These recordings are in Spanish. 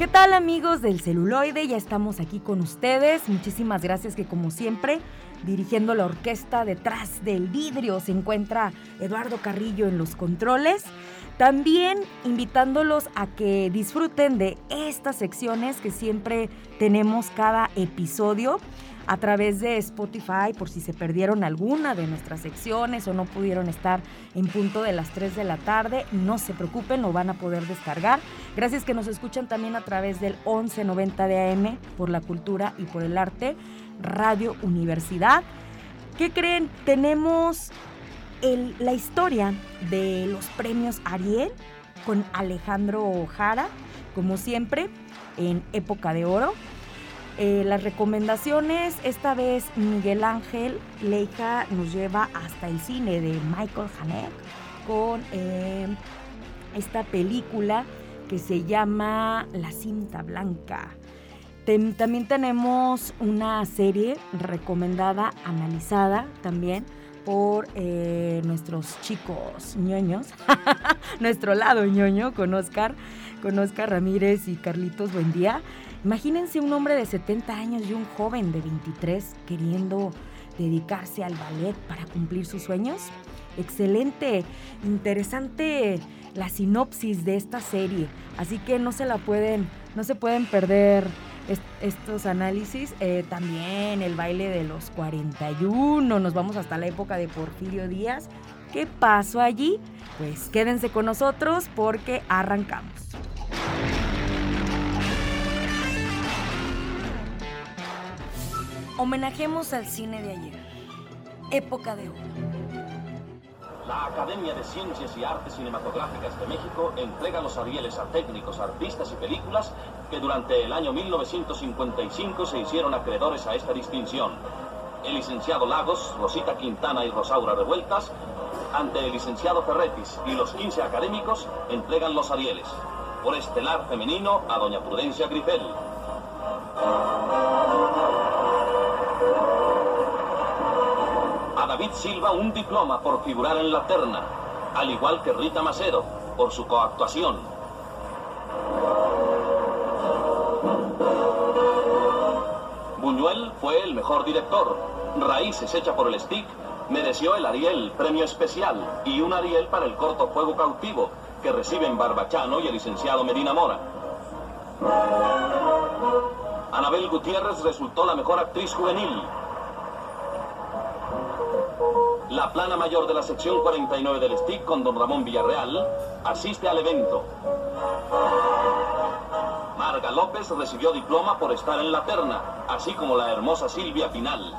¿Qué tal amigos del celuloide? Ya estamos aquí con ustedes. Muchísimas gracias que como siempre, dirigiendo la orquesta detrás del vidrio, se encuentra Eduardo Carrillo en los controles. También invitándolos a que disfruten de estas secciones que siempre tenemos cada episodio a través de Spotify por si se perdieron alguna de nuestras secciones o no pudieron estar en punto de las 3 de la tarde. No se preocupen, lo van a poder descargar. Gracias que nos escuchan también a través del 1190 de AM por la cultura y por el arte, Radio Universidad. ¿Qué creen? Tenemos la historia de los premios Ariel con Alejandro Jara, como siempre, en época de oro. Eh, las recomendaciones, esta vez Miguel Ángel Leica nos lleva hasta el cine de Michael Haneke con eh, esta película que se llama La cinta blanca. También tenemos una serie recomendada, analizada también por eh, nuestros chicos ñoños, nuestro lado ñoño con Oscar, con Oscar Ramírez y Carlitos Buendía. Imagínense un hombre de 70 años y un joven de 23 queriendo dedicarse al ballet para cumplir sus sueños. Excelente, interesante la sinopsis de esta serie, así que no se la pueden, no se pueden perder estos análisis. Eh, también el baile de los 41, nos vamos hasta la época de Porfirio Díaz. ¿Qué pasó allí? Pues quédense con nosotros porque arrancamos. Homenajemos al cine de ayer. Época de oro. La Academia de Ciencias y Artes Cinematográficas de México entrega los Arieles a técnicos, artistas y películas que durante el año 1955 se hicieron acreedores a esta distinción. El licenciado Lagos, Rosita Quintana y Rosaura Revueltas, ante el licenciado Ferretis y los 15 académicos, entregan los Arieles. Por estelar femenino a doña Prudencia Grifel. David Silva un diploma por figurar en la terna, al igual que Rita Macedo por su coactuación. Buñuel fue el mejor director. Raíces hecha por el stick mereció el Ariel, premio especial, y un Ariel para el corto Fuego Cautivo, que reciben Barbachano y el licenciado Medina Mora. Anabel Gutiérrez resultó la mejor actriz juvenil, la plana mayor de la sección 49 del STIC con don Ramón Villarreal asiste al evento. Marga López recibió diploma por estar en la terna, así como la hermosa Silvia Pinal.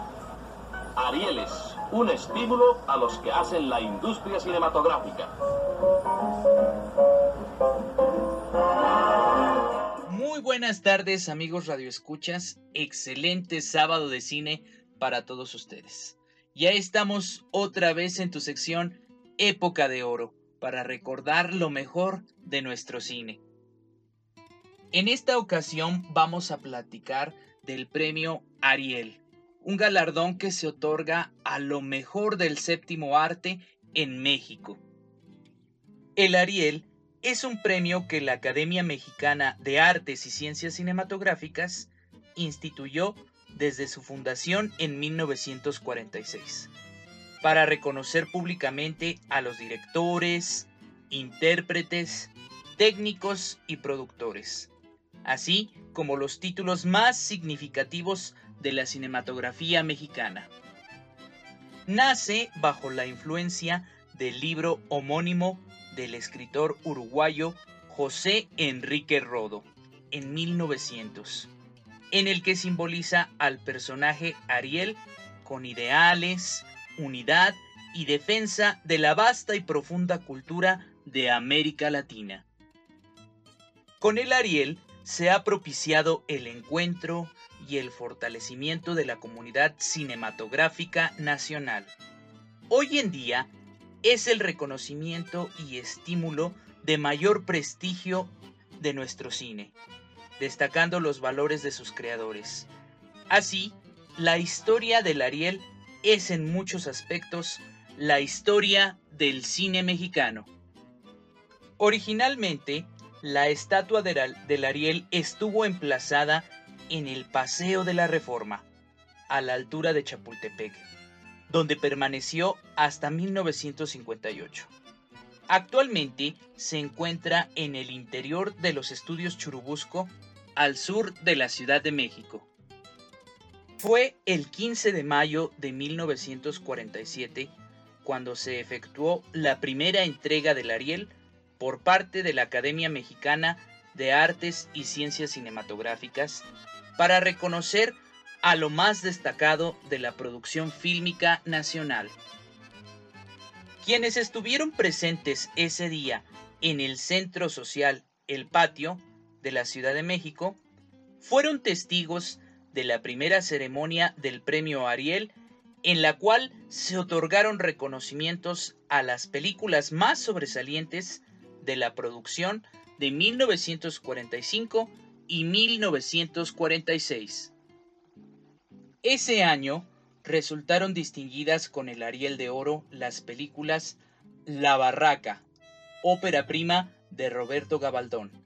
Arieles, un estímulo a los que hacen la industria cinematográfica. Muy buenas tardes amigos radioescuchas, excelente sábado de cine para todos ustedes. Ya estamos otra vez en tu sección Época de Oro para recordar lo mejor de nuestro cine. En esta ocasión vamos a platicar del premio Ariel, un galardón que se otorga a lo mejor del séptimo arte en México. El Ariel es un premio que la Academia Mexicana de Artes y Ciencias Cinematográficas instituyó desde su fundación en 1946, para reconocer públicamente a los directores, intérpretes, técnicos y productores, así como los títulos más significativos de la cinematografía mexicana. Nace bajo la influencia del libro homónimo del escritor uruguayo José Enrique Rodo en 1900 en el que simboliza al personaje Ariel con ideales, unidad y defensa de la vasta y profunda cultura de América Latina. Con el Ariel se ha propiciado el encuentro y el fortalecimiento de la comunidad cinematográfica nacional. Hoy en día es el reconocimiento y estímulo de mayor prestigio de nuestro cine, destacando los valores de sus creadores. Así, la historia del Ariel es en muchos aspectos la historia del cine mexicano. Originalmente, la estatua del Ariel estuvo emplazada en el Paseo de la Reforma, a la altura de Chapultepec, donde permaneció hasta 1958. Actualmente se encuentra en el interior de los estudios Churubusco, al sur de la Ciudad de México. Fue el 15 de mayo de 1947 cuando se efectuó la primera entrega del Ariel por parte de la Academia Mexicana de Artes y Ciencias Cinematográficas para reconocer a lo más destacado de la producción fílmica nacional. Quienes estuvieron presentes ese día en el Centro Social El Patio de la Ciudad de México fueron testigos de la primera ceremonia del Premio Ariel en la cual se otorgaron reconocimientos a las películas más sobresalientes de la producción de 1945 y 1946. Ese año resultaron distinguidas con el Ariel de Oro las películas La Barraca, ópera prima de Roberto Gabaldón,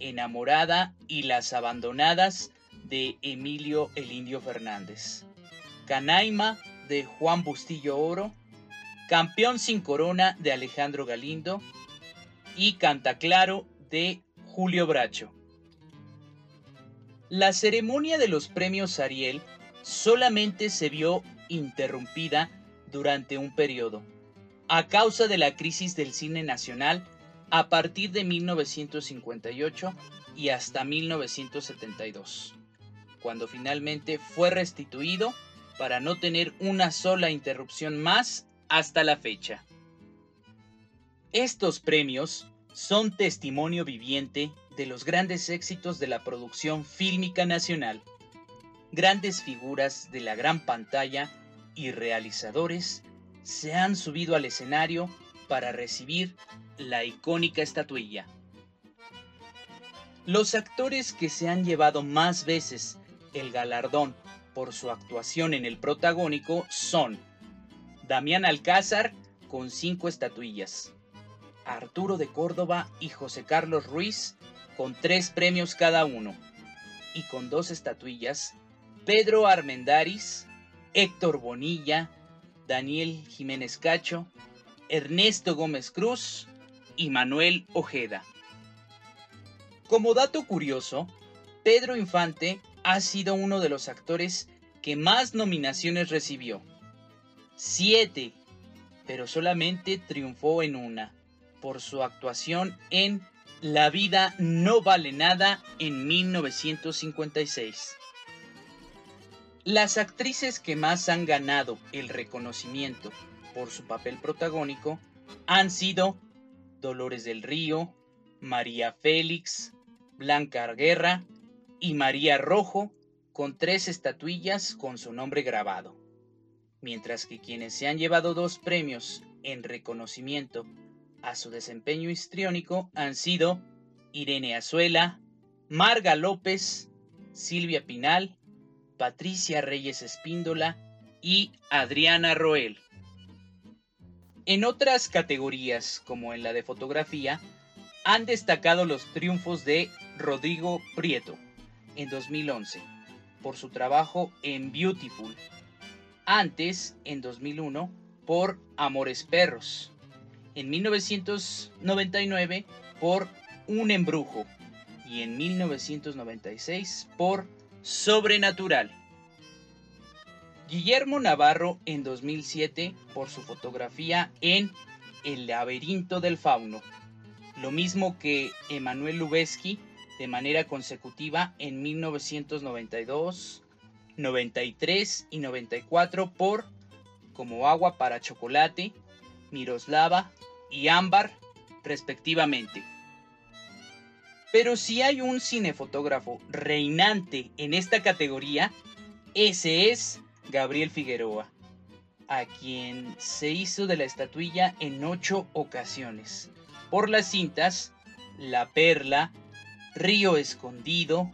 Enamorada y Las Abandonadas de Emilio el Indio Fernández, Canaima de Juan Bustillo Oro, Campeón sin Corona de Alejandro Galindo y Cantaclaro de Julio Bracho. La ceremonia de los premios Ariel solamente se vio interrumpida durante un periodo, a causa de la crisis del cine nacional a partir de 1958 y hasta 1972, cuando finalmente fue restituido para no tener una sola interrupción más hasta la fecha. Estos premios son testimonio viviente de los grandes éxitos de la producción fílmica nacional. Grandes figuras de la gran pantalla y realizadores se han subido al escenario para recibir la icónica estatuilla. Los actores que se han llevado más veces el galardón por su actuación en el protagónico son Damián Alcázar con cinco estatuillas, Arturo de Córdoba y José Carlos Ruiz con tres premios cada uno, y con dos estatuillas, Pedro Armendaris, Héctor Bonilla, Daniel Jiménez Cacho, Ernesto Gómez Cruz y Manuel Ojeda. Como dato curioso, Pedro Infante ha sido uno de los actores que más nominaciones recibió. Siete, pero solamente triunfó en una, por su actuación en La vida no vale nada en 1956. Las actrices que más han ganado el reconocimiento por su papel protagónico han sido Dolores del Río, María Félix, Blanca Arguerra y María Rojo, con tres estatuillas con su nombre grabado, mientras que quienes se han llevado dos premios en reconocimiento a su desempeño histriónico han sido Irene Azuela, Marga López, Silvia Pinal, Patricia Reyes Espíndola y Adriana Roel. En otras categorías, como en la de fotografía, han destacado los triunfos de Rodrigo Prieto, en 2011 por su trabajo en Beautiful. Antes, en 2001, por Amores Perros. En 1999 por Un Embrujo. Y en 1996 por Sobrenatural. Guillermo Navarro en 2007 por su fotografía en El laberinto del fauno. Lo mismo que Emanuel Lubezki de manera consecutiva en 1992, 93 y 94 por Como agua para chocolate, Miroslava y Ámbar, respectivamente. Pero si hay un cinefotógrafo reinante en esta categoría, ese es Gabriel Figueroa, a quien se hizo de la estatuilla en ocho ocasiones, por las cintas La Perla, Río Escondido,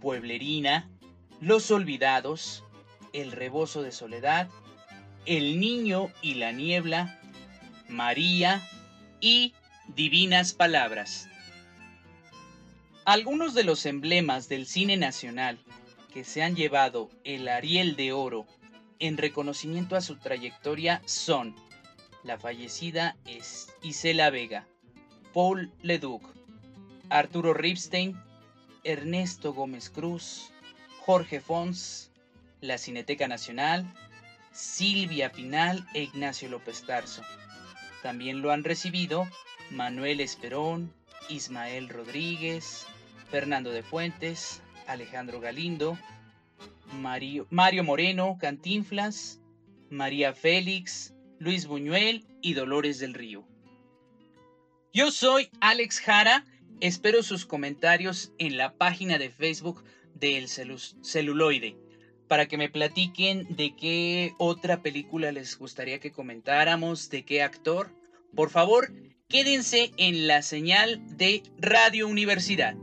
Pueblerina, Los Olvidados, El Rebozo de Soledad, El Niño y la Niebla, María y Divinas Palabras. Algunos de los emblemas del cine nacional que se han llevado el Ariel de Oro en reconocimiento a su trayectoria son la fallecida Isela Vega, Paul Leduc, Arturo Ripstein, Ernesto Gómez Cruz, Jorge Fons, la Cineteca Nacional, Silvia Pinal e Ignacio López Tarso. También lo han recibido Manuel Esperón, Ismael Rodríguez, Fernando de Fuentes, Alejandro Galindo, Mario, Moreno, Cantinflas, María Félix, Luis Buñuel y Dolores del Río. Yo soy Alex Jara, espero sus comentarios en la página de Facebook del celuloide para que me platiquen de qué otra película les gustaría que comentáramos, de qué actor. Por favor, quédense en la señal de Radio Universidad.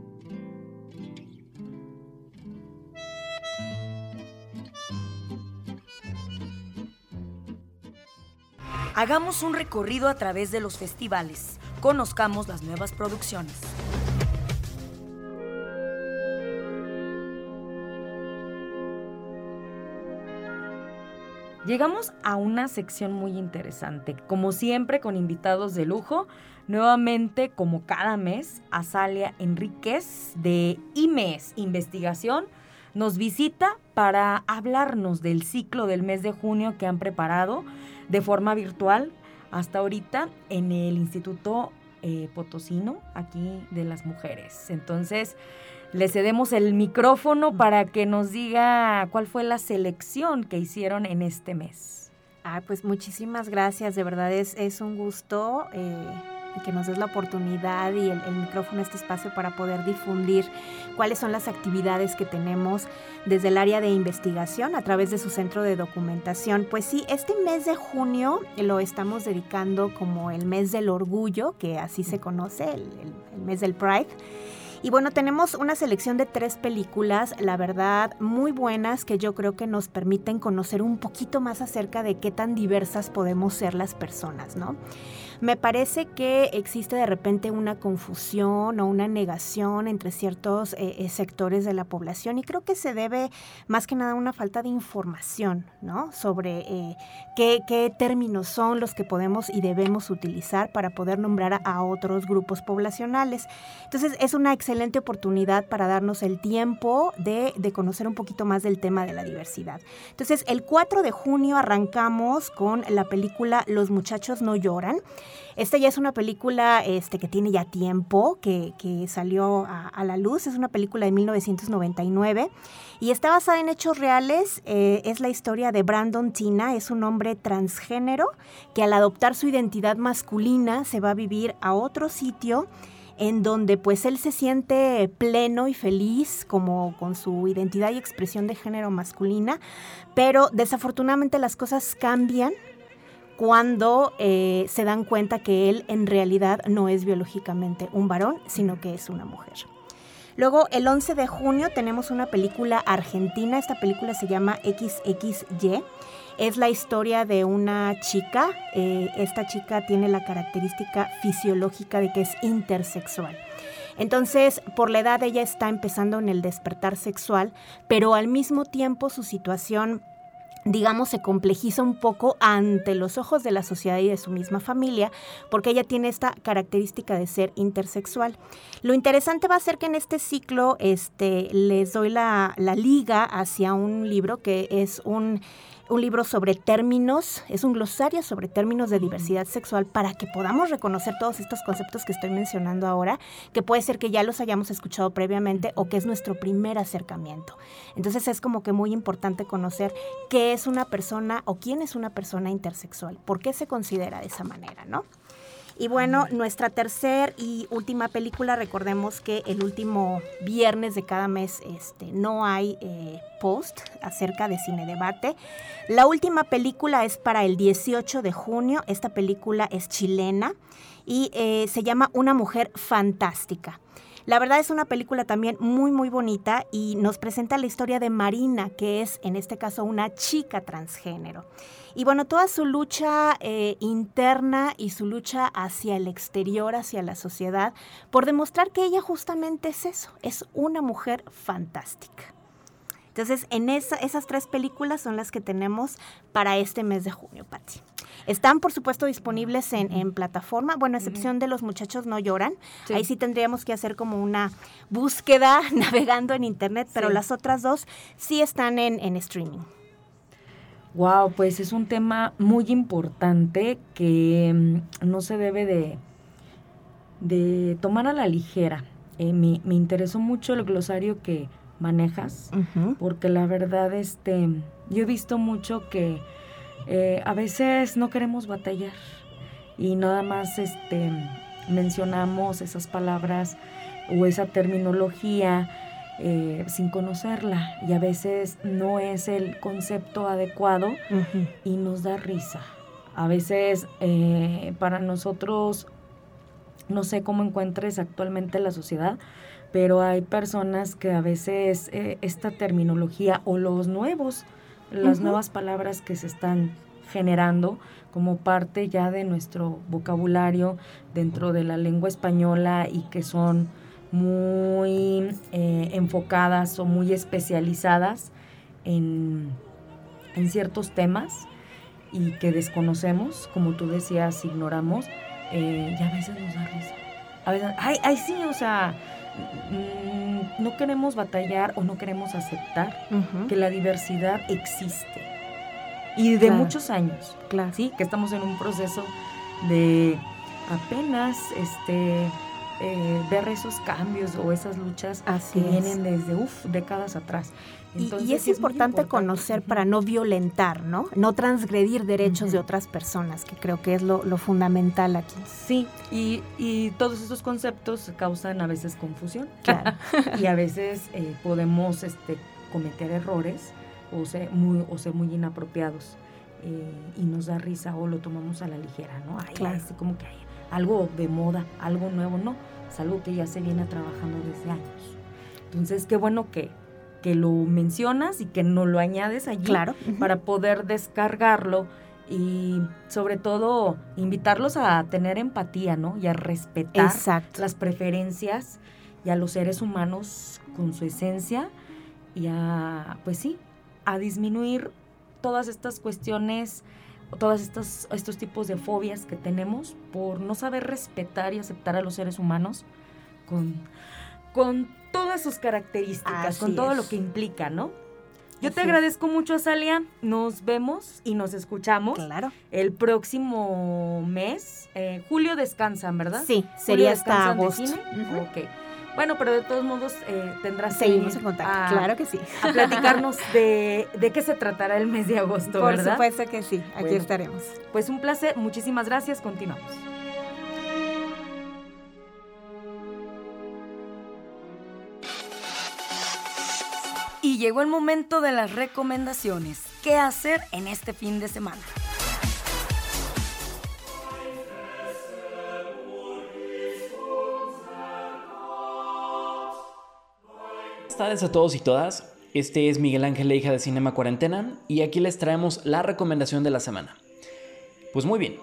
Hagamos un recorrido a través de los festivales. Conozcamos las nuevas producciones. Llegamos a una sección muy interesante, como siempre con invitados de lujo. Nuevamente, como cada mes, Azalia Enríquez de IMES Investigación nos visita para hablarnos del ciclo del mes de junio que han preparado de forma virtual hasta ahorita en el Instituto eh, Potosino, aquí de las mujeres. Entonces, le cedemos el micrófono para que nos diga cuál fue la selección que hicieron en este mes. Ah, pues muchísimas gracias, de verdad es, un gusto eh, que nos des la oportunidad y el, el, micrófono, este espacio para poder difundir cuáles son las actividades que tenemos desde el área de investigación a través de su centro de documentación. Pues sí, este mes de junio lo estamos dedicando como el mes del orgullo, que así se conoce, el, el, el mes del Pride. Y bueno, tenemos una selección de tres películas, la verdad, muy buenas que yo creo que nos permiten conocer un poquito más acerca de qué tan diversas podemos ser las personas, ¿no? Me parece que existe de repente una confusión o una negación entre ciertos eh, eh, sectores de la población y creo que se debe más que nada a una falta de información, ¿no? Sobre eh, qué, qué, términos son los que podemos y debemos utilizar para poder nombrar a, otros grupos poblacionales. Entonces es una excelente oportunidad para darnos el tiempo de, de conocer un poquito más del tema de la diversidad. Entonces el 4 de junio arrancamos con la película Los muchachos no lloran. Esta ya es una película este, que tiene ya tiempo, que, que salió a, a, la luz. Es una película de 1999 y está basada en hechos reales. Eh, es la historia de Brandon Tina, es un hombre transgénero que al adoptar su identidad masculina se va a vivir a otro sitio en donde pues él se siente pleno y feliz como con su identidad y expresión de género masculina, pero desafortunadamente las cosas cambian cuando eh, se dan cuenta que él en realidad no es biológicamente un varón, sino que es una mujer. Luego, el 11 de junio tenemos una película argentina. Esta película se llama XXY. Es la historia de una chica. Eh, esta chica tiene la característica fisiológica de que es intersexual. Entonces, por la edad ella está empezando en el despertar sexual, pero al mismo tiempo su situación digamos, se complejiza un poco ante los ojos de la sociedad y de su misma familia, porque ella tiene esta característica de ser intersexual. Lo interesante va a ser que en este ciclo este, les doy la, la liga hacia un libro que es un un libro sobre términos, es un glosario sobre términos de diversidad sexual para que podamos reconocer todos estos conceptos que estoy mencionando ahora, que puede ser que ya los hayamos escuchado previamente o que es nuestro primer acercamiento. Entonces es como que muy importante conocer qué es una persona o quién es una persona intersexual, por qué se considera de esa manera, ¿no? Y bueno, nuestra tercer y última película, recordemos que el último viernes de cada mes este, no hay eh, post acerca de Cine Debate. La última película es para el 18 de junio. Esta película es chilena y eh, se llama Una mujer fantástica. La verdad es una película también muy muy bonita y nos presenta la historia de Marina, que es en este caso una chica transgénero. Y bueno, toda su lucha eh, interna y su lucha hacia el exterior, hacia la sociedad, por demostrar que ella justamente es eso, es una mujer fantástica. Entonces, en esas tres películas son las que tenemos para este mes de junio, Patti. Están, por supuesto, disponibles en, plataforma, bueno, a excepción de Los Muchachos No Lloran. Ahí sí tendríamos que hacer como una búsqueda navegando en Internet, pero las otras dos sí están en, en streaming. Wow, pues es un tema muy importante que mm, no se debe de, de tomar a la ligera. Eh, me, me, interesó mucho el glosario que manejas, porque la verdad, este, yo he visto mucho que eh, a veces no queremos batallar y nada más este, mencionamos esas palabras o esa terminología eh, sin conocerla y a veces no es el concepto adecuado y nos da risa. A veces eh, para nosotros, no sé cómo encuentres actualmente la sociedad, pero hay personas que a veces eh, esta terminología o los nuevos, las nuevas palabras que se están generando como parte ya de nuestro vocabulario dentro de la lengua española y que son muy eh, enfocadas o muy especializadas en, ciertos temas y que desconocemos, como tú decías, ignoramos, eh, y a veces nos da risa. A veces, ay, ay, sí, o sea, mm, no queremos batallar o no queremos aceptar que la diversidad existe. Y de muchos años, claro. ¿sí? Que estamos en un proceso de apenas, este, eh, ver esos cambios o esas luchas que vienen desde uf, décadas atrás. Y, es, importante, conocer para no violentar, ¿no? No transgredir derechos de otras personas, que creo que es lo, fundamental aquí. Sí, y, todos esos conceptos causan a veces confusión. y a veces eh, podemos este, cometer errores o ser muy, o ser muy inapropiados. Eh, y nos da risa o lo tomamos a la ligera, ¿no? claro. como que hay algo de moda, algo nuevo, no es algo que ya se viene trabajando desde años. Entonces, qué bueno que, que lo mencionas y que no lo añades allí claro. para poder descargarlo y sobre todo invitarlos a tener empatía, ¿no? Y a respetar las preferencias y a los seres humanos con su esencia y a, pues sí, a disminuir todas estas cuestiones todos estos, estos tipos de fobias que tenemos por no saber respetar y aceptar a los seres humanos con, con todas sus características, con todo lo que implica, ¿no? Yo te agradezco mucho, Salia. Nos vemos y nos escuchamos. Claro. El próximo mes. Eh, julio descansan, ¿verdad? Sí, sería hasta agosto. Ok. Bueno, pero de todos modos eh, tendrás Seguimos en contacto, claro que sí. A platicarnos de, qué se tratará el mes de agosto, Por ¿verdad? Por supuesto que sí, aquí estaremos. Pues un placer, muchísimas gracias, continuamos. Y llegó el momento de las recomendaciones. ¿Qué hacer en este fin de semana? Tardes a todos y todas. Este es Miguel Ángel Leija de Cinema Cuarentena y aquí les traemos la recomendación de la semana. Pues muy bien,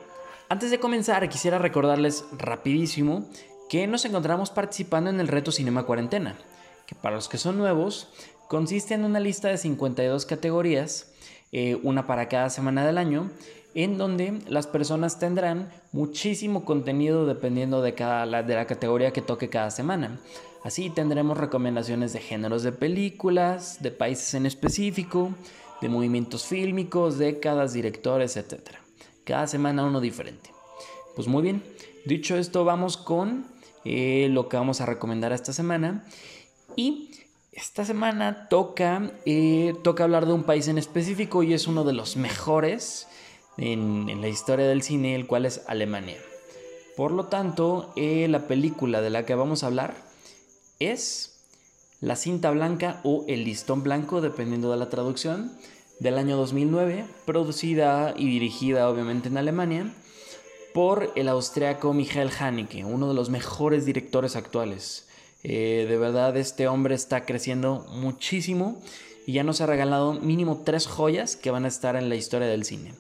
antes de comenzar quisiera recordarles rapidísimo que nos encontramos participando en el reto Cinema Cuarentena, que para los que son nuevos consiste en una lista de 52 categorías, eh, una para cada semana del año, en donde las personas tendrán muchísimo contenido dependiendo de, cada, de la categoría que toque cada semana. Así tendremos recomendaciones de géneros de películas, de países en específico, de movimientos fílmicos, décadas, directores, etc. Cada semana uno diferente. Pues muy bien, dicho esto vamos con eh, lo que vamos a recomendar esta semana. Y esta semana toca, eh, toca hablar de un país en específico y es uno de los mejores en, la historia del cine, el cual es Alemania. Por lo tanto, eh, la película de la que vamos a hablar es La cinta blanca o El listón blanco, dependiendo de la traducción, del año 2009, producida y dirigida obviamente en Alemania por el austriaco Michael Haneke, uno de los mejores directores actuales. Eh, de verdad, este hombre está creciendo muchísimo y ya nos ha regalado mínimo tres joyas que van a estar en la historia del cine.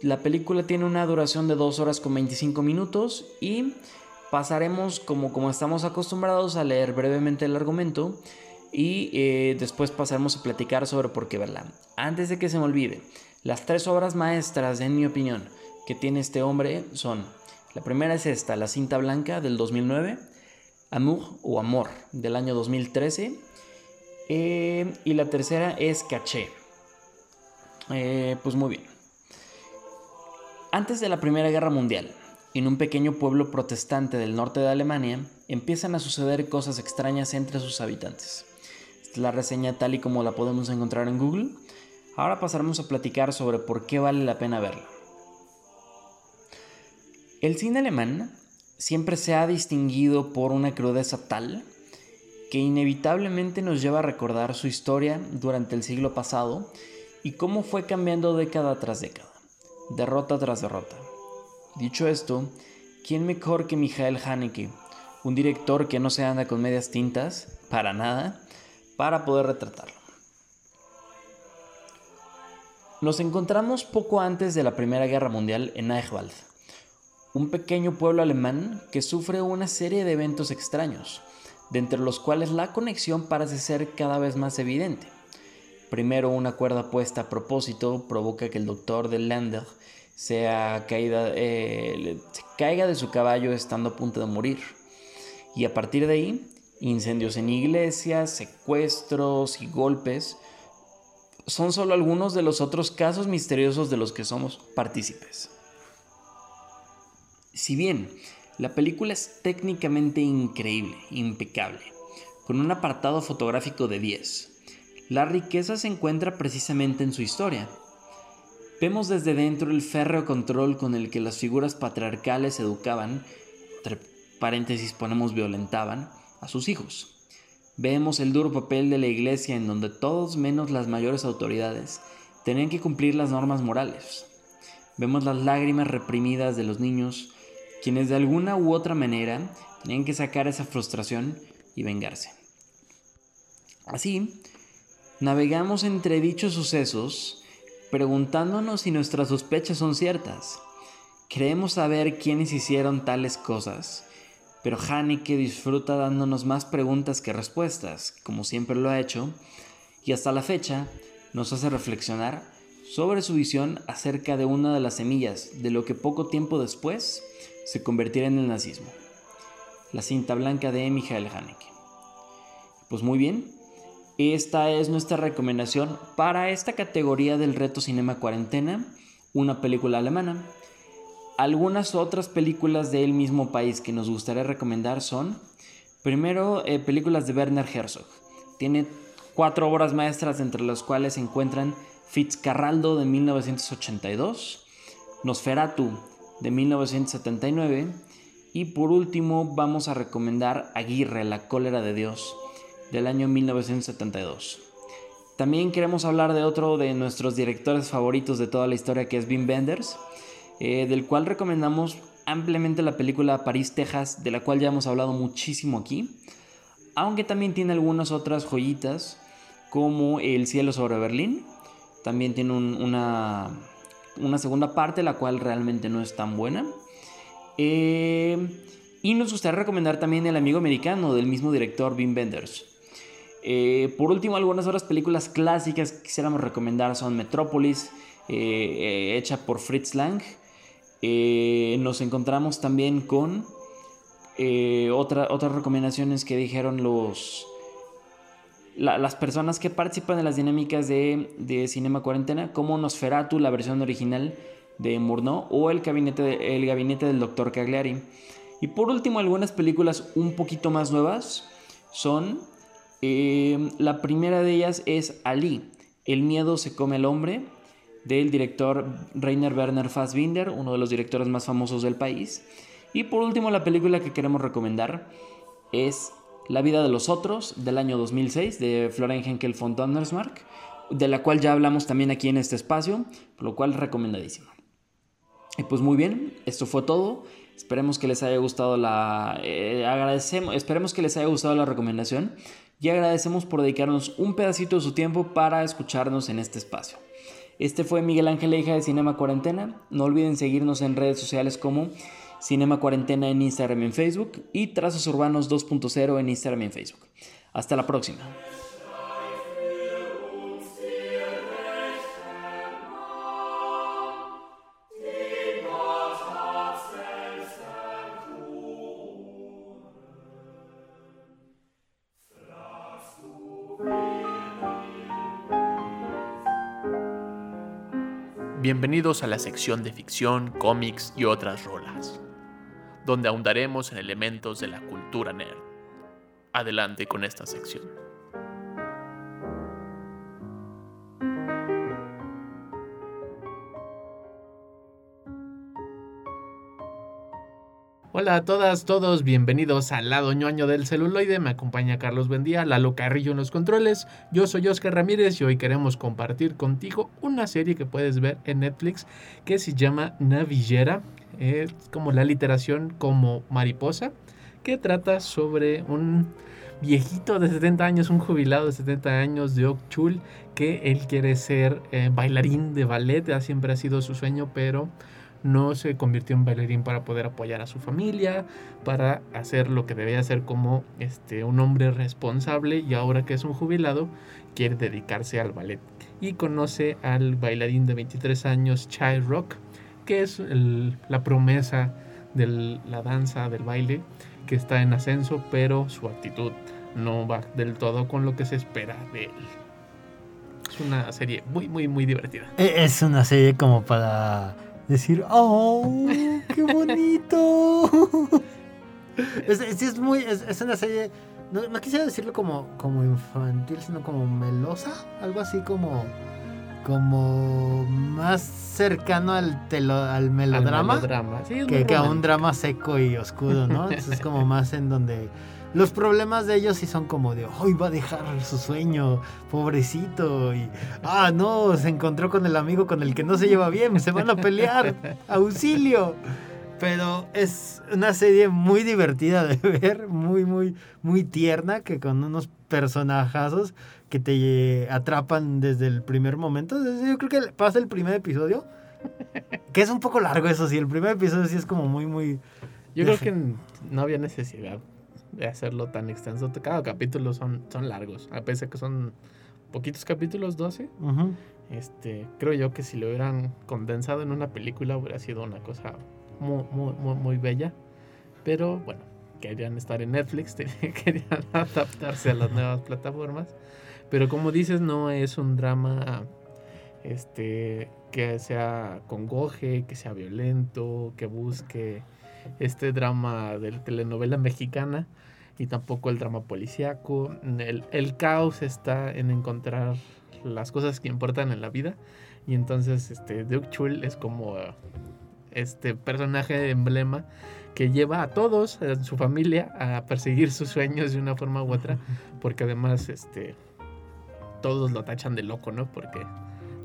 La película tiene una duración de 2 horas con 25 minutos y pasaremos como, como estamos acostumbrados a leer brevemente el argumento y eh, después pasaremos a platicar sobre por qué verla. Antes de que se me olvide, las tres obras maestras, en mi opinión, que tiene este hombre son, la primera es esta, La cinta blanca del 2009, Amour o Amor del año 2013 eh, y la tercera es Caché. Eh, pues muy bien. Antes de la Primera Guerra Mundial, en un pequeño pueblo protestante del norte de Alemania, empiezan a suceder cosas extrañas entre sus habitantes. La reseña tal y como la podemos encontrar en Google. Ahora pasaremos a platicar sobre por qué vale la pena verla. El cine alemán siempre se ha distinguido por una crudeza tal que inevitablemente nos lleva a recordar su historia durante el siglo pasado y cómo fue cambiando década tras década derrota tras derrota. Dicho esto, ¿quién mejor que Michael Haneke, un director que no se anda con medias tintas, para nada, para poder retratarlo? Nos encontramos poco antes de la Primera Guerra Mundial en Eichwald, un pequeño pueblo alemán que sufre una serie de eventos extraños, de entre los cuales la conexión parece ser cada vez más evidente. Primero, una cuerda puesta a propósito provoca que el doctor de Lander eh, se caiga de su caballo estando a punto de morir. Y a partir de ahí, incendios en iglesias, secuestros y golpes son solo algunos de los otros casos misteriosos de los que somos partícipes. Si bien la película es técnicamente increíble, impecable, con un apartado fotográfico de 10, la riqueza se encuentra precisamente en su historia. Vemos desde dentro el férreo control con el que las figuras patriarcales educaban, entre paréntesis ponemos violentaban, a sus hijos. Vemos el duro papel de la iglesia en donde todos menos las mayores autoridades tenían que cumplir las normas morales. Vemos las lágrimas reprimidas de los niños, quienes de alguna u otra manera tenían que sacar esa frustración y vengarse. Así, Navegamos entre dichos sucesos preguntándonos si nuestras sospechas son ciertas. Creemos saber quiénes hicieron tales cosas, pero Haneke disfruta dándonos más preguntas que respuestas, como siempre lo ha hecho, y hasta la fecha nos hace reflexionar sobre su visión acerca de una de las semillas de lo que poco tiempo después se convertirá en el nazismo. La cinta blanca de Michael Haneke. Pues muy bien, esta es nuestra recomendación para esta categoría del reto Cinema Cuarentena, una película alemana. Algunas otras películas del mismo país que nos gustaría recomendar son, primero, eh, películas de Werner Herzog. Tiene cuatro obras maestras entre las cuales se encuentran Fitzcarraldo de 1982, Nosferatu de 1979 y por último vamos a recomendar Aguirre, la cólera de Dios del año 1972. También queremos hablar de otro de nuestros directores favoritos de toda la historia que es Wim Wenders, eh, del cual recomendamos ampliamente la película París, Texas, de la cual ya hemos hablado muchísimo aquí, aunque también tiene algunas otras joyitas como El cielo sobre Berlín, también tiene una, una segunda parte la cual realmente no es tan buena. Eh, y nos gustaría recomendar también El amigo americano del mismo director Wim Wenders. Eh, por último, algunas otras películas clásicas que quisiéramos recomendar son Metrópolis, eh, hecha por Fritz Lang. nos encontramos también con otras recomendaciones que dijeron los, las personas que participan en las dinámicas de, de, Cinema Cuarentena, como Nosferatu, la versión original de Murnau, o el gabinete, el gabinete del Dr. Cagliari. Y por último, algunas películas un poquito más nuevas son Em, la primera de ellas es Ali, El miedo se come el hombre, del director Rainer Werner Fassbinder, uno de los directores más famosos del país. Y por último, la película que queremos recomendar es La vida de los otros, del año 2006, de Florian Henkel von Donnersmarck, de la cual ya hablamos también aquí en este espacio, por lo cual recomendadísimo. Y pues muy bien, esto fue todo. Esperemos que les haya gustado la. Eh, agradecemos, esperemos que les haya gustado la recomendación y agradecemos por dedicarnos un pedacito de su tiempo para escucharnos en este espacio. Este fue Miguel Ángel Leija de Cinema Cuarentena. No olviden seguirnos en redes sociales como Cinema Cuarentena en Instagram y en Facebook y Trazos Urbanos 2.0 en Instagram y en Facebook. Hasta la próxima. Bienvenidos a la sección de ficción, cómics y otras rolas, donde ahondaremos en elementos de la cultura nerd. Adelante con esta sección. Hola a todas, todos, bienvenidos al lado ñoño del celuloide. Me acompaña Carlos Bendía, Lalo Carrillo en los controles. Yo soy Oscar Ramírez y hoy queremos compartir contigo una serie que puedes ver en Netflix que se llama Navillera. Es como la literación como mariposa, que trata sobre un viejito de 70 años, un jubilado de 70 años de Okchul, que él quiere ser eh, bailarín de ballet, siempre ha sido su sueño, pero no se convirtió en bailarín para poder apoyar a su familia, para hacer lo que debía hacer como este, un hombre responsable y ahora que es un jubilado quiere dedicarse al ballet. Y conoce al bailarín de 23 años, Chai Rock, que es la promesa de la danza, del baile, que está en ascenso, pero su actitud no va del todo con lo que se espera de él. Es una serie muy, muy, muy divertida. E, es una serie como para decir, ¡oh, qué bonito! es, es, muy, es, una serie, no, quisiera decirlo como, como infantil, sino como melosa, algo así como, como más cercano al, telo, al melodrama, que, que a un drama seco y oscuro, ¿no? Entonces es como más en donde los problemas de ellos sí son como de, hoy va a dejar su sueño, pobrecito. Y, ah, no, se encontró con el amigo con el que no se lleva bien, se van a pelear, auxilio. Pero es una serie muy divertida de ver, muy, muy, muy tierna, que con unos personajazos que te atrapan desde el primer momento. Yo creo que pasa el primer episodio, que es un poco largo eso sí, el primer episodio sí es como muy, muy... Yo creo que no había necesidad de hacerlo tan extenso. Cada capítulo son, son largos, a pesar de que son poquitos capítulos, 12. este, creo yo que si lo hubieran condensado en una película hubiera sido una cosa muy, muy, muy, muy bella. Pero bueno, querían estar en Netflix, querían adaptarse a las nuevas plataformas. Pero como dices, no es un drama este, que sea congoje, que sea violento, que busque este drama de telenovela mexicana y tampoco el drama policíaco. El, el, caos está en encontrar las cosas que importan en la vida y entonces este Duke Chul es como este personaje emblema que lleva a todos, a su familia, a perseguir sus sueños de una forma u otra, porque además este todos lo tachan de loco, ¿no? Porque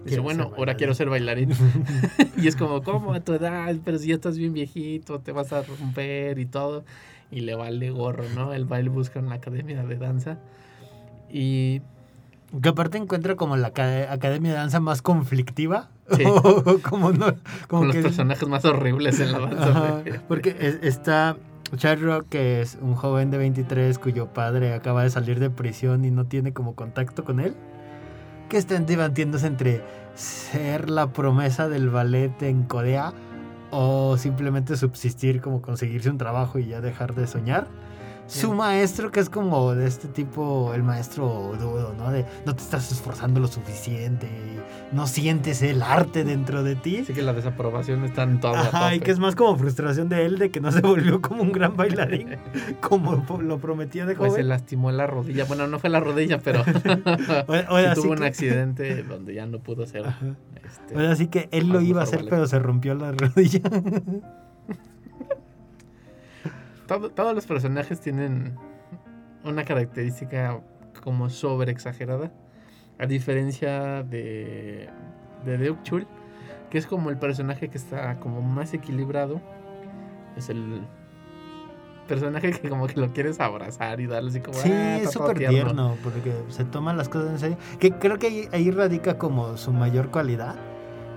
Dice, bueno, ahora quiero ser bailarín. y es como, ¿cómo a tu edad? Pero si ya estás bien viejito, te vas a romper y todo. Y le vale gorro, ¿no? El baile busca una academia de danza. Y... Que aparte encuentra como la academia de danza más conflictiva. Sí. como no, como los personajes más horribles en la danza. porque está Rock, que es un joven de 23 cuyo padre acaba de salir de prisión y no tiene como contacto con él que estén debatiéndose entre ser la promesa del ballet en Corea o simplemente subsistir como conseguirse un trabajo y ya dejar de soñar su maestro, que es como de este tipo, el maestro duro, ¿no? De no te estás esforzando lo suficiente, no sientes el arte dentro de ti. Sí que la desaprobación está en todo. Ajá, y que es más como frustración de él de que no se volvió como un gran bailarín, como lo prometía de joven. Pues se lastimó la rodilla. Bueno, no fue la rodilla, pero tuvo un accidente donde ya no pudo ser. Este, Ahora sí que él lo iba a hacer, pero se rompió la rodilla. Todos los personajes tienen una característica como sobre exagerada. A diferencia de, de Deuk Chul, que es como el personaje que está como más equilibrado. Es el personaje que como que lo quieres abrazar y darle así como... Sí, "Ah, es súper tierno". tierno, porque se toman las cosas en serio. Que creo que ahí, ahí radica como su mayor cualidad,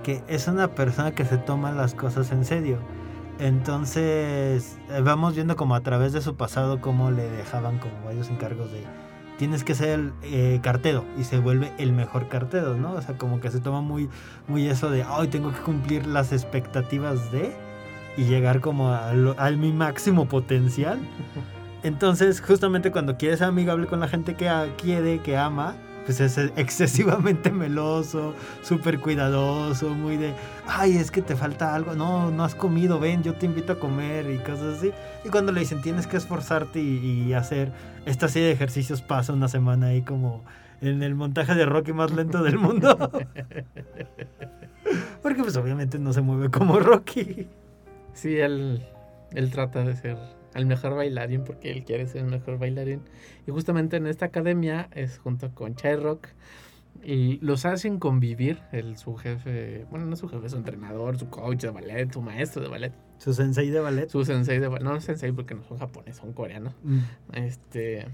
que es una persona que se toma las cosas en serio. Entonces, eh, vamos viendo como a través de su pasado cómo le dejaban como varios encargos de tienes que ser el eh, cartero y se vuelve el mejor cartero, ¿no? O sea, como que se toma muy, muy eso de, ay, tengo que cumplir las expectativas de y llegar como a, lo- a mi máximo potencial. Entonces, justamente cuando quieres ser amigable con la gente que quiere, que ama, pues es excesivamente meloso, súper cuidadoso, muy de, ay, es que te falta algo, no, no has comido, ven, yo te invito a comer y cosas así. Y cuando le dicen, tienes que esforzarte y, y hacer esta serie de ejercicios, pasa una semana ahí como en el montaje de Rocky más lento del mundo. Porque pues obviamente no se mueve como Rocky. Sí, él, él trata de ser el mejor bailarín porque él quiere ser el mejor bailarín. Y justamente en esta academia es junto con Chai Rock y los hacen convivir. El, su jefe, bueno, no su jefe, su entrenador, su coach de ballet, su maestro de ballet, Su sensei de ballet. su sensei de ballet. No, sensei porque no son japoneses, son coreanos. Mm. Este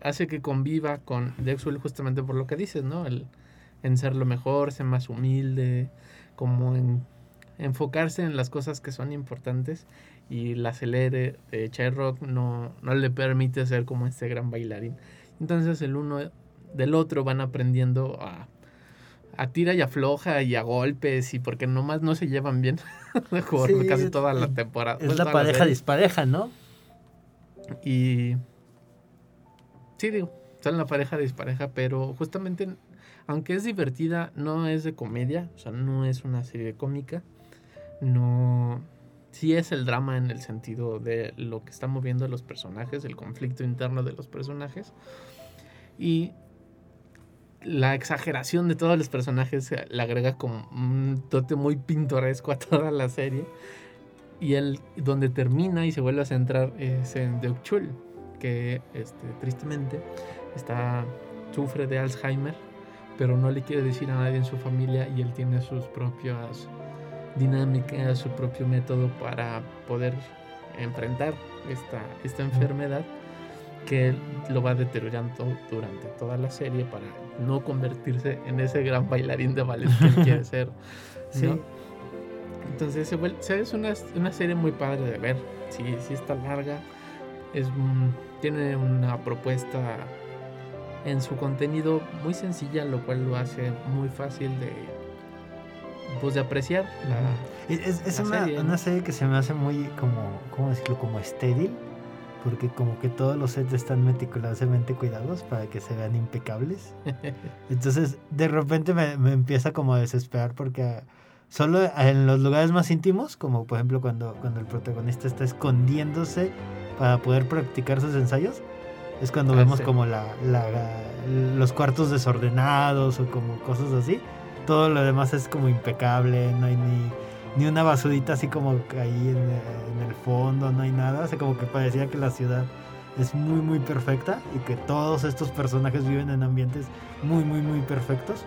hace que conviva con Dexwell justamente por lo que dices, ¿no? El, en ser lo mejor, ser más humilde, como en enfocarse en las cosas que son importantes y la acelere de Chai Rock no, no le permite ser como este gran bailarín. Entonces el uno del otro van aprendiendo a, a tira y afloja y a golpes y porque nomás no se llevan bien por Sí, casi toda la temporada. Es pues, la pareja dispareja, ¿no? Y. Sí, digo, son la pareja dispareja, pero justamente, aunque es divertida, no es de comedia, o sea, no es una serie cómica. No. Sí es el drama en el sentido de lo que están moviendo los personajes, el conflicto interno de los personajes. Y la exageración de todos los personajes le agrega como un tote muy pintoresco a toda la serie. Y el donde termina y se vuelve a centrar es en Deukchul, que este, tristemente está, sufre de Alzheimer, pero no le quiere decir a nadie en su familia y él tiene sus propias dinámicas, su propio método para poder enfrentar esta, esta enfermedad que lo va deteriorando durante toda la serie para no convertirse en ese gran bailarín de ballet que él quiere ser. Sí. ¿no? Entonces se vuel- se- es una, una serie muy padre de ver. Sí, sí está larga. Es, tiene una propuesta en su contenido muy sencilla, lo cual lo hace muy fácil de, pues, de apreciar. La, Es, es la una, serie, una ¿no? serie que se me hace muy como, ¿cómo decirlo? Como estéril. Porque como que todos los sets están meticulosamente cuidados para que se vean impecables. Entonces, de repente me, me empieza como a desesperar porque solo en los lugares más íntimos, como por ejemplo cuando, cuando el protagonista está escondiéndose para poder practicar sus ensayos, es cuando Ah, vemos sí. como la, la- los cuartos desordenados o como cosas así. Todo lo demás es como impecable, no hay ni, ni una basurita así como ahí en, en el fondo, no hay nada. O sea, como que parecía que la ciudad es muy, muy perfecta y que todos estos personajes viven en ambientes muy, muy, muy perfectos.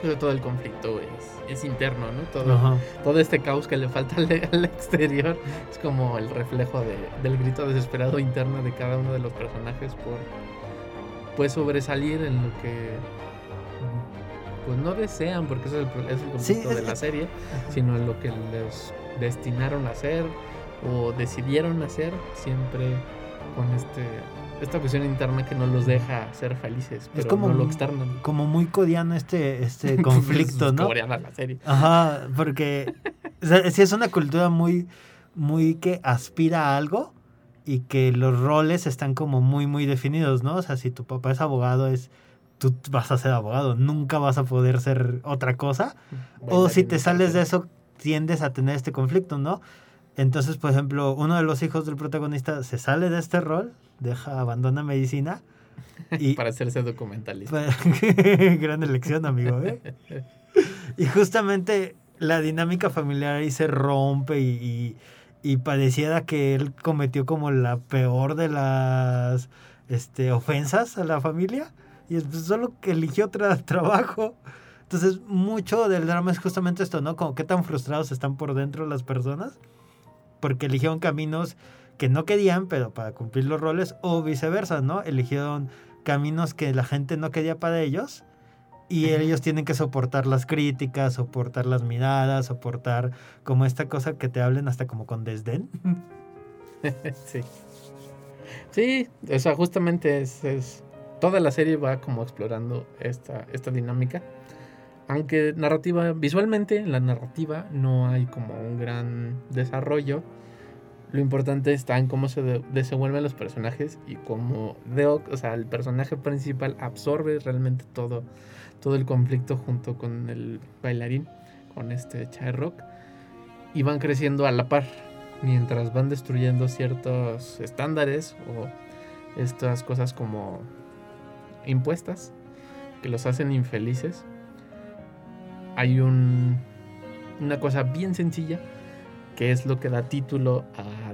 pero todo el conflicto es, es interno, ¿no? Todo, Ajá. todo este caos que le falta al, al exterior es como el reflejo de- del grito desesperado interno de cada uno de los personajes por pues sobresalir en lo que pues no desean porque ese es el, es el conflicto es- de la serie sino lo que les destinaron a hacer o decidieron hacer siempre con este esta cuestión interna que no los deja ser felices pero como no lo externo Como muy coreano este, este conflicto, Es ¿no? coreana la serie Ajá, porque o sea, sí es una cultura muy, muy que aspira a algo y que los roles están como muy, muy definidos, ¿no? O sea, si tu papá es abogado, es tú vas a ser abogado, nunca vas a poder ser otra cosa. O si te sales de eso, tiendes a tener este conflicto, ¿no? Entonces, por ejemplo, uno de los hijos del protagonista se sale de este rol, deja, abandona medicina y, para hacerse documentalista Gran elección, amigo. ¿eh? Y justamente la dinámica familiar ahí se rompe y, y- y pareciera que él cometió como la peor de las este, ofensas a la familia y es solo que eligió otro trabajo. Entonces, mucho del drama es justamente esto, ¿no? Como qué tan frustrados están por dentro las personas porque eligieron caminos que no querían, pero para cumplir los roles, o viceversa, ¿no? Eligieron caminos que la gente no quería para ellos y ellos tienen que soportar las críticas, soportar las miradas, soportar como esta cosa que te hablen hasta como con desdén. sí. Sí, o sea, justamente es, toda la serie va como explorando esta, esta dinámica. Aunque narrativa, visualmente en la narrativa no hay como un gran desarrollo. Lo importante está en cómo se desenvuelven los personajes y cómo Deo, o sea, el personaje principal absorbe realmente todo, todo el conflicto junto con el bailarín, con este Chai Rock, y van creciendo a la par mientras van destruyendo ciertos estándares o estas cosas como impuestas que los hacen infelices. Hay un, una cosa bien sencilla que es lo que da título a,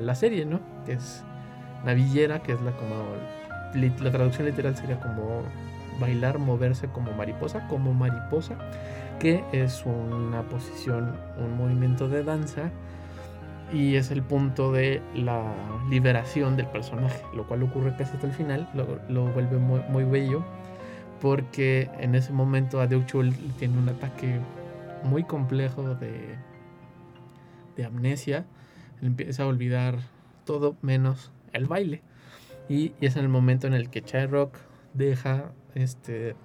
la serie, ¿no? Que es navillera, que es la como la traducción literal sería como bailar, moverse como mariposa, como mariposa, que es una posición, un movimiento de danza y es el punto de la liberación del personaje, lo cual ocurre casi hasta el final, lo, vuelve muy, bello, porque en ese momento a tiene un ataque muy complejo de, de amnesia, empieza a olvidar todo menos el baile, y, es en el momento en el que Chai Rock deja este,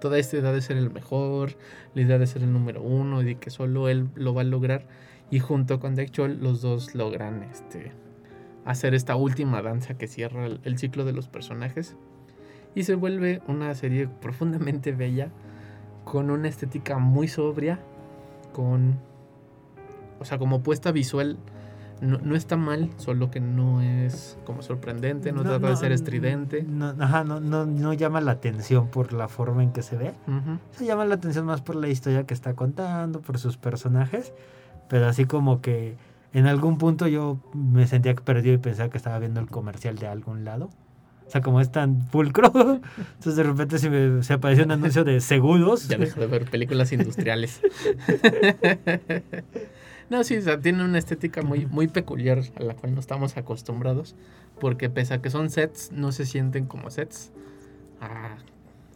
toda esta idea de ser el mejor, la idea de ser el número uno y que solo él lo va a lograr y junto con Deck los dos logran este, hacer esta última danza que cierra el, ciclo de los personajes. Y se vuelve una serie profundamente bella, con una estética muy sobria, con... O sea, como puesta visual, no, está mal, solo que no es como sorprendente, no, trata de ser estridente. No, ajá, no, no, llama la atención por la forma en que se ve. Se llama la atención más por la historia que está contando, por sus personajes pero así como que en algún punto yo me sentía perdido y pensaba que estaba viendo el comercial de algún lado. O sea, como es tan pulcro, entonces de repente se, me, se apareció un anuncio de seguros. Ya dejo de ver películas industriales. no, sí, o sea, tiene una estética muy, muy peculiar a la cual no estamos acostumbrados, porque pese a que son sets, no se sienten como sets, a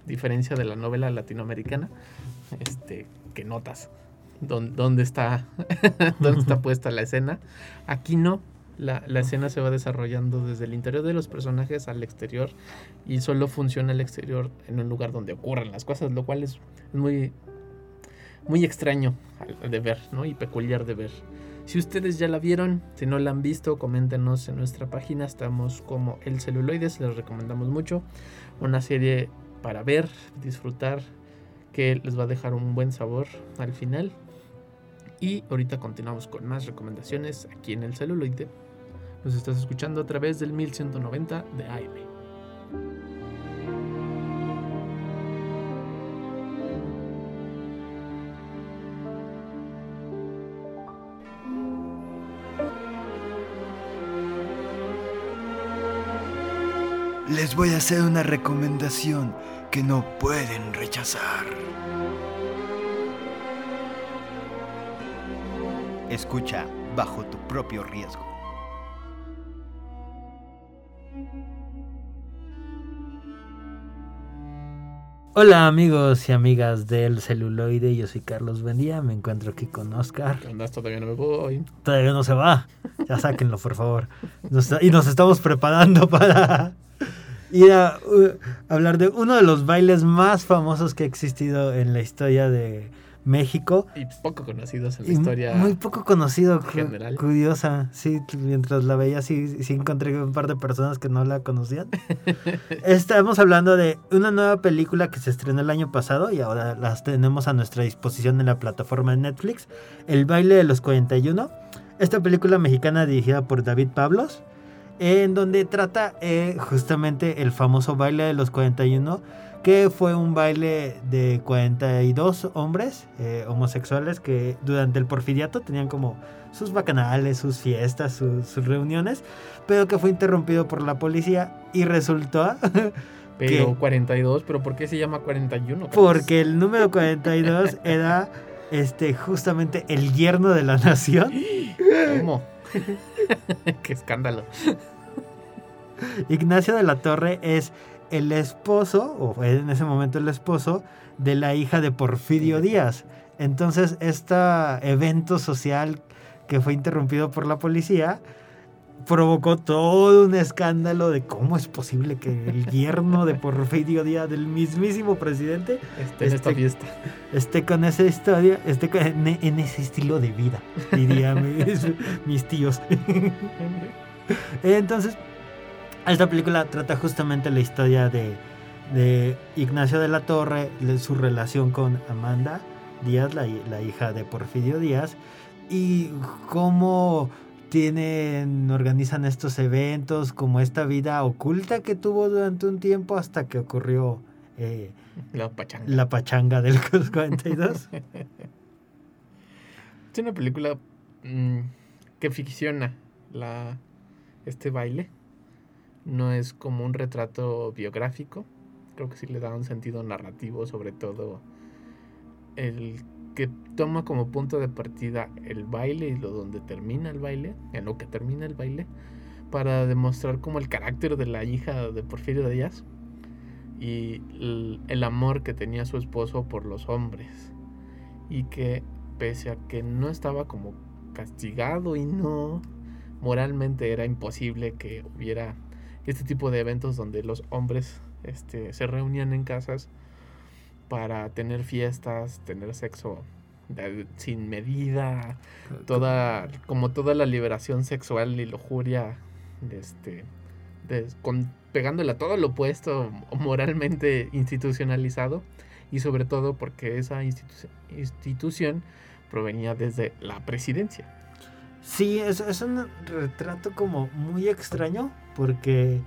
diferencia de la novela latinoamericana, este, que notas dónde, está, dónde está puesta la escena. Aquí no, la, escena se va desarrollando desde el interior de los personajes al exterior y solo funciona el exterior en un lugar donde ocurran las cosas, lo cual es muy, muy extraño de ver ¿no? y peculiar de ver. Si ustedes ya la vieron, si no la han visto, coméntenos en nuestra página. Estamos como El Celuloides, les recomendamos mucho. Una serie para ver, disfrutar, que les va a dejar un buen sabor al final. Y ahorita continuamos con más recomendaciones aquí en el celuloide. Nos estás escuchando a través del 1190 de AM. Les voy a hacer una recomendación que no pueden rechazar. Escucha bajo tu propio riesgo. Hola amigos y amigas del celuloide, yo soy Carlos Bendía, me encuentro aquí con Oscar. Todavía no me voy. Todavía no se va, ya sáquenlo por favor. y nos estamos preparando para ir a uh, hablar de uno de los bailes más famosos que ha existido en la historia de, México. Y poco conocidos en la historia. Muy poco conocido, general. Curiosa, sí, mientras la veía sí, sí encontré un par de personas que no la conocían. Estamos hablando de una nueva película que se estrenó el año pasado y ahora las tenemos a nuestra disposición en la plataforma de Netflix, El baile de los 41. Esta película mexicana dirigida por David Pablos, en donde trata eh, justamente el famoso baile de los 41 que fue un baile de 42 hombres eh, homosexuales que durante el porfiriato tenían como sus bacanales, sus fiestas, sus, sus reuniones, pero que fue interrumpido por la policía y resultó Pero ¿Qué? 42, ¿pero por qué se llama 41? porque el número 42 era este justamente el yerno de la nación. ¿Cómo? qué escándalo. Ignacio de la Torre es el esposo, o en ese momento el esposo, de la hija de Porfirio Díaz. Entonces, este evento social que fue interrumpido por la policía provocó todo un escándalo de cómo es posible que el yerno de Porfirio Díaz, del mismísimo presidente, Este, en esta fiesta. esté con esa historia, esté con- en, en ese estilo de vida, dirían mis, mis tíos. Entonces, esta película trata justamente la historia de, de Ignacio de la Torre, de su relación con Amanda Díaz, la, hi- la hija de Porfirio Díaz, y cómo tienen, organizan estos eventos, como esta vida oculta que tuvo durante un tiempo hasta que ocurrió eh, La pachanga. la pachanga del 42. Es una película mm, que ficciona la, este baile. No es como un retrato biográfico. Creo que sí le da un sentido narrativo, sobre todo el que toma como punto de partida el baile y lo donde termina el baile, en lo que termina el baile, para demostrar como el carácter de la hija de Porfirio Díaz y el, el amor que tenía su esposo por los hombres y que pese a que no estaba como castigado y no moralmente era imposible que hubiera este tipo de eventos donde los hombres este, se reunían en casas para tener fiestas, tener sexo de- sin medida, toda como toda la liberación sexual y lujuria de este de- con, pegándole a todo lo opuesto moralmente institucionalizado y sobre todo porque esa institu- institución provenía desde la presidencia. Sí, es, es un retrato como muy extraño porque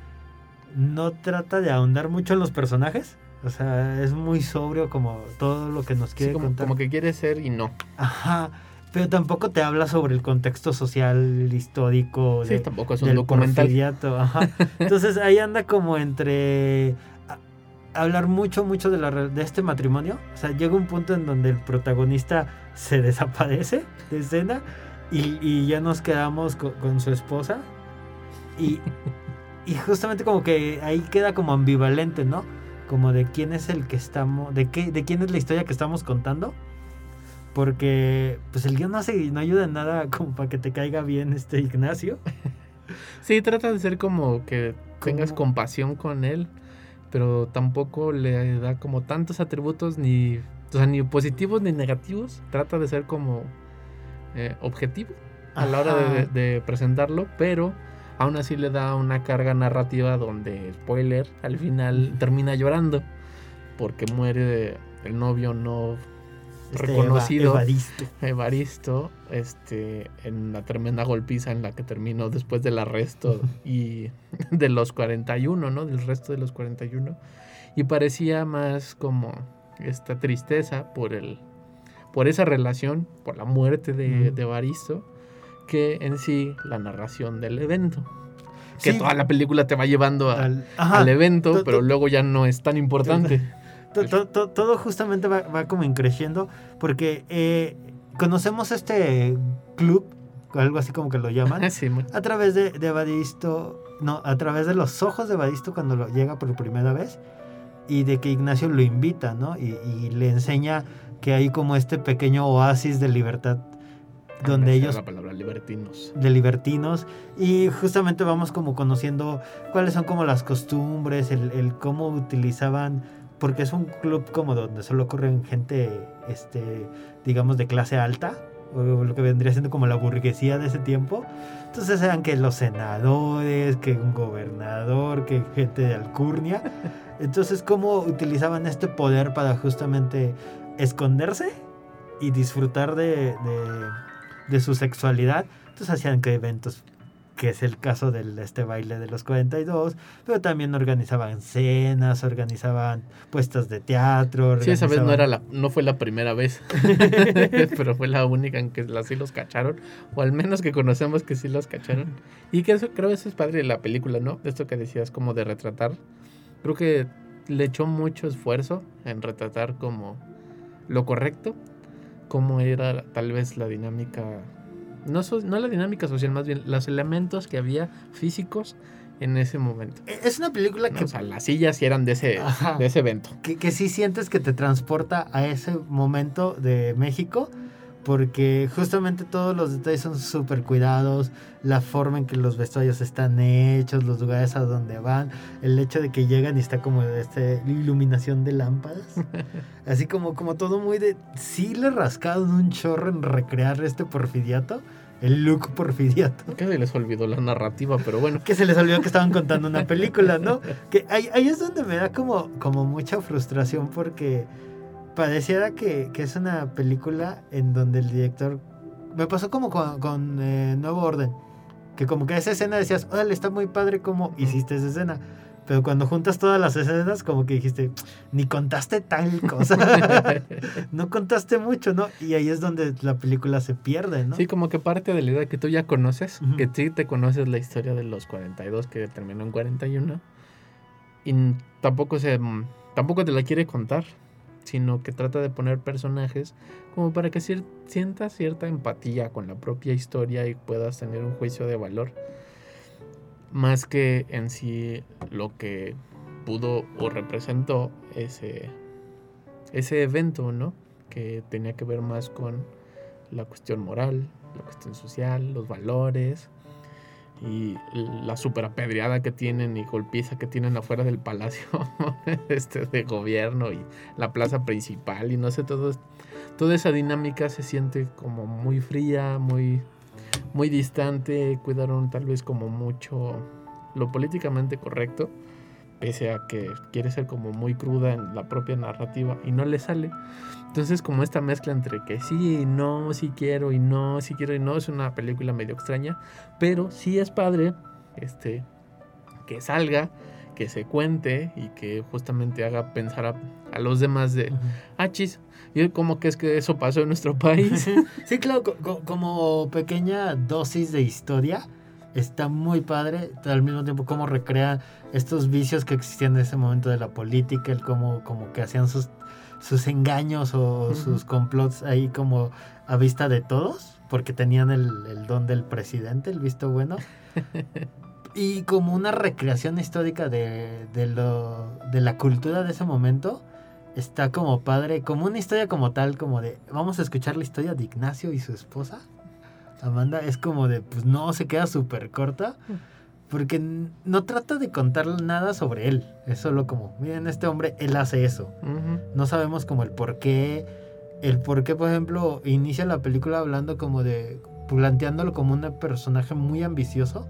no trata de ahondar mucho en los personajes. O sea, es muy sobrio como todo lo que nos Sí, quiere como, contar. como que quiere ser y no. Ajá, pero tampoco te habla sobre el contexto social histórico Sí, de- tampoco es un del documental. ajá. Entonces ahí anda como entre a- hablar mucho, mucho de, la, de este matrimonio. O sea, llega un punto en donde el protagonista se desaparece de escena y, y ya nos quedamos co- con, su esposa. Y, y justamente como que ahí queda como ambivalente, ¿no? Como de quién es el que estamos, de qué, de quién es la historia que estamos contando. Porque pues el guion no hace, no ayuda en nada como para que te caiga bien este Ignacio. Sí, trata de ser como que tengas compasión con él, pero tampoco le da como tantos atributos ni, o sea, ni positivos ni negativos. Trata de ser como eh, objetivo a la hora de, presentarlo, pero aún así le da una carga narrativa donde, spoiler, al final termina llorando porque muere el novio no Este reconocido. Eva- Evaristo. Evaristo, este, en la tremenda golpiza en la que terminó después del arresto y de los 41, ¿no? Del resto de los 41. Y parecía más como esta tristeza por el por esa relación, por la muerte de, Ujú. de Evaristo, que en sí la narración del evento. Que Sí. toda la película te va llevando a- Al- ajá. al evento, To- pero luego ya no es tan importante. To- to- to- todo justamente va, va como increciendo porque eh, conocemos este club, algo así como que lo llaman, Sí, a través de, de Evaristo, no, a través de los ojos de Evaristo cuando lo llega por primera vez y de que Ignacio lo invita, ¿no? Y, y le enseña que hay como este pequeño oasis de libertad donde Esa es ellos La palabra libertinos. de libertinos y justamente vamos como conociendo cuáles son como las costumbres, el, el cómo utilizaban, porque es un club como donde solo corren gente, este, digamos, de clase alta, o lo que vendría siendo como la burguesía de ese tiempo. Entonces eran que los senadores, que un gobernador, que gente de alcurnia. Entonces, cómo utilizaban este poder para justamente esconderse y disfrutar de, de- de su sexualidad. Entonces hacían que eventos que es el caso de este baile de los 42, pero también organizaban cenas, organizaban puestas de teatro. Sí, esa vez no, era la, no fue la primera vez, pero fue la única en que sí los cacharon, o al menos que conocemos que sí los cacharon. Y que eso creo que eso es padre de la película, ¿no? Esto que decías como de retratar. Creo que le echó mucho esfuerzo en retratar como lo correcto, cómo era tal vez la dinámica no, no la dinámica social, más bien los elementos que había físicos en ese momento. E, es una película que... O sea, las sillas sí eran de ese, de ese evento. Que, que sí sientes que te transporta a ese momento de México porque justamente todos los detalles son súper cuidados, la forma en que los vestuarios están hechos, los lugares a donde van, el hecho de que llegan y está como esta iluminación de lámparas, así como, como todo muy de... Sí le rascaron un chorro en recrear este porfidiato, el look porfidiato. Que se les olvidó la narrativa, pero bueno. Que se les olvidó que estaban contando una película, ¿no? Que ahí, ahí es donde me da como, como mucha frustración porque pareciera que, que, es una película en donde el director... Me pasó como con, eh, Nuevo Orden, que como que esa escena decías, órale, está muy padre cómo hiciste esa escena. Pero cuando juntas todas las escenas, como que dijiste, ni contaste tal cosa. no contaste mucho, ¿no? Y ahí es donde la película se pierde, ¿no? Sí, como que parte de la idea que tú ya conoces, que sí te conoces la historia de los 42 que terminó en 41. Y tampoco se tampoco te la quiere contar sino que trata de poner personajes como para que sientas cierta empatía con la propia historia y puedas tener un juicio de valor. Más que en sí lo que pudo o representó ese, ese evento, ¿no? Que tenía que ver más con la cuestión moral, la cuestión social, los valores, y la super apedreada que tienen y golpiza que tienen afuera del palacio este de gobierno y la plaza principal y no sé todo toda esa dinámica se siente como muy fría muy muy distante cuidaron tal vez como mucho lo políticamente correcto pese a que quiere ser como muy cruda en la propia narrativa y no le sale entonces, como esta mezcla entre que sí y no, sí quiero y no, sí quiero y no, es una película medio extraña, pero sí es padre este, que salga, que se cuente y que justamente haga pensar a, los demás de, ah, chis, y cómo que es que eso pasó en nuestro país. sí, claro, como pequeña dosis de historia. Está muy padre, al mismo tiempo cómo recrea estos vicios que existían en ese momento de la política, el cómo como que hacían sus sus engaños o sus complots ahí como a vista de todos, porque tenían el, don del presidente, el visto bueno. y como una recreación histórica de, de, lo, de la cultura de ese momento, está como padre, como una historia como tal, como de, vamos a escuchar la historia de Ignacio y su esposa. Amanda es como de, pues no, se queda súper corta. Porque no trata de contar nada sobre él. Es solo como, miren, este hombre, él hace eso. No sabemos como el por qué. El por qué, por ejemplo, inicia la película hablando como de. planteándolo como un personaje muy ambicioso.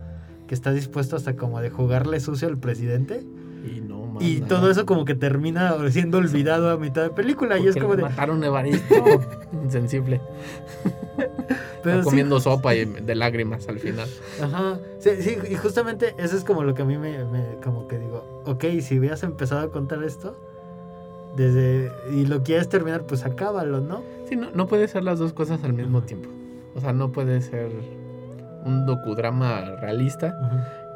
Que está dispuesto hasta como de jugarle sucio al presidente. Y no, Y todo eso como que termina siendo olvidado a mitad de película. y es como de. Mataron a Evaristo. insensible. Pero comiendo sopa y de lágrimas al final. Ajá. Sí, sí, y justamente eso es como lo que a mí me, como que digo, ok, si hubieras empezado a contar esto, desde, y lo quieres terminar, pues acábalo, ¿no? Sí, no, no puede ser las dos cosas al mismo tiempo. O sea, no puede ser un docudrama realista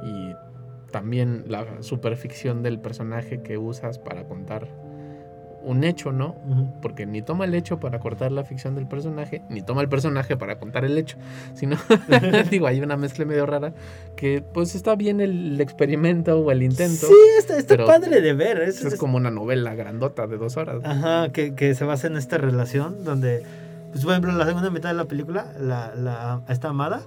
y también la superficción del personaje que usas para contar un hecho, ¿no? Porque ni toma el hecho para cortar la ficción del personaje, ni toma el personaje para contar el hecho, sino, digo, hay una mezcla medio rara que pues está bien el experimento o el intento. Sí, está, está padre de ver. Es, es, como una novela grandota de dos horas. Ajá, que, que se basa en esta relación donde, pues por ejemplo, la segunda mitad de la película, la, la, esta amada,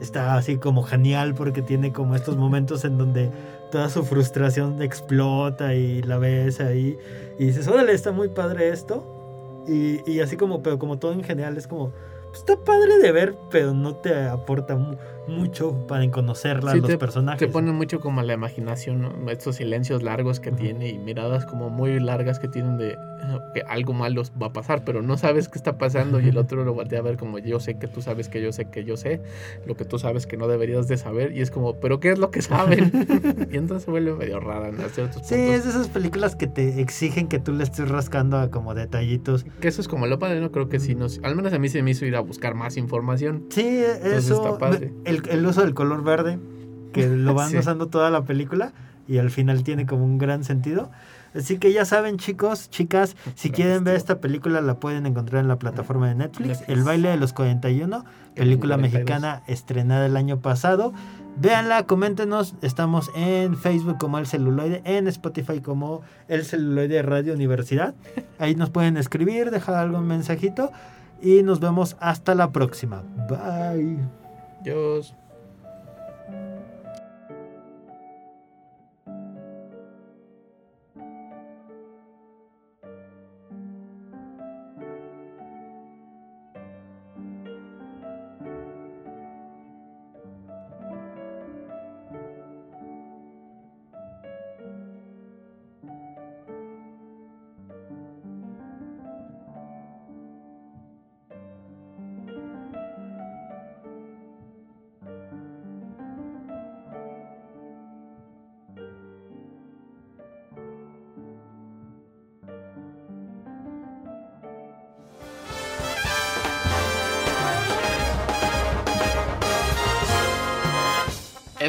está así como genial porque tiene como estos momentos en donde toda su frustración explota y la ves ahí y dices, órale, está muy padre esto. Y, así como, pero como todo en general es como, pues, está padre de ver, pero no te aporta mucho para conocerla, los personajes. Te pone mucho como la imaginación, ¿no? estos silencios largos que tiene y miradas como muy largas que tienen de, que algo malo va a pasar, pero no sabes qué está pasando y el otro lo voltea a ver como yo sé que tú sabes que yo sé que yo sé, lo que tú sabes que no deberías de saber y es como, pero ¿qué es lo que saben? y entonces se vuelve medio rara en ciertos Sí, es de esas películas que te exigen que tú le estés rascando a como detallitos. Que eso es como lo padre, ¿no? Creo que sí, nos, al menos a mí se me hizo ir a buscar más información. Sí, eso, El, el uso del color verde, que lo van usando toda la película y al final tiene como un gran sentido. Así que ya saben, chicos, chicas, si quieren ver esta película, la pueden encontrar en la plataforma de Netflix. El baile de los 41, película mexicana estrenada el año pasado. Véanla, coméntenos. Estamos en Facebook como El Celuloide, en Spotify como El Celuloide Radio Universidad. Ahí nos pueden escribir, dejar algún mensajito. Y nos vemos hasta la próxima. Bye. Adiós.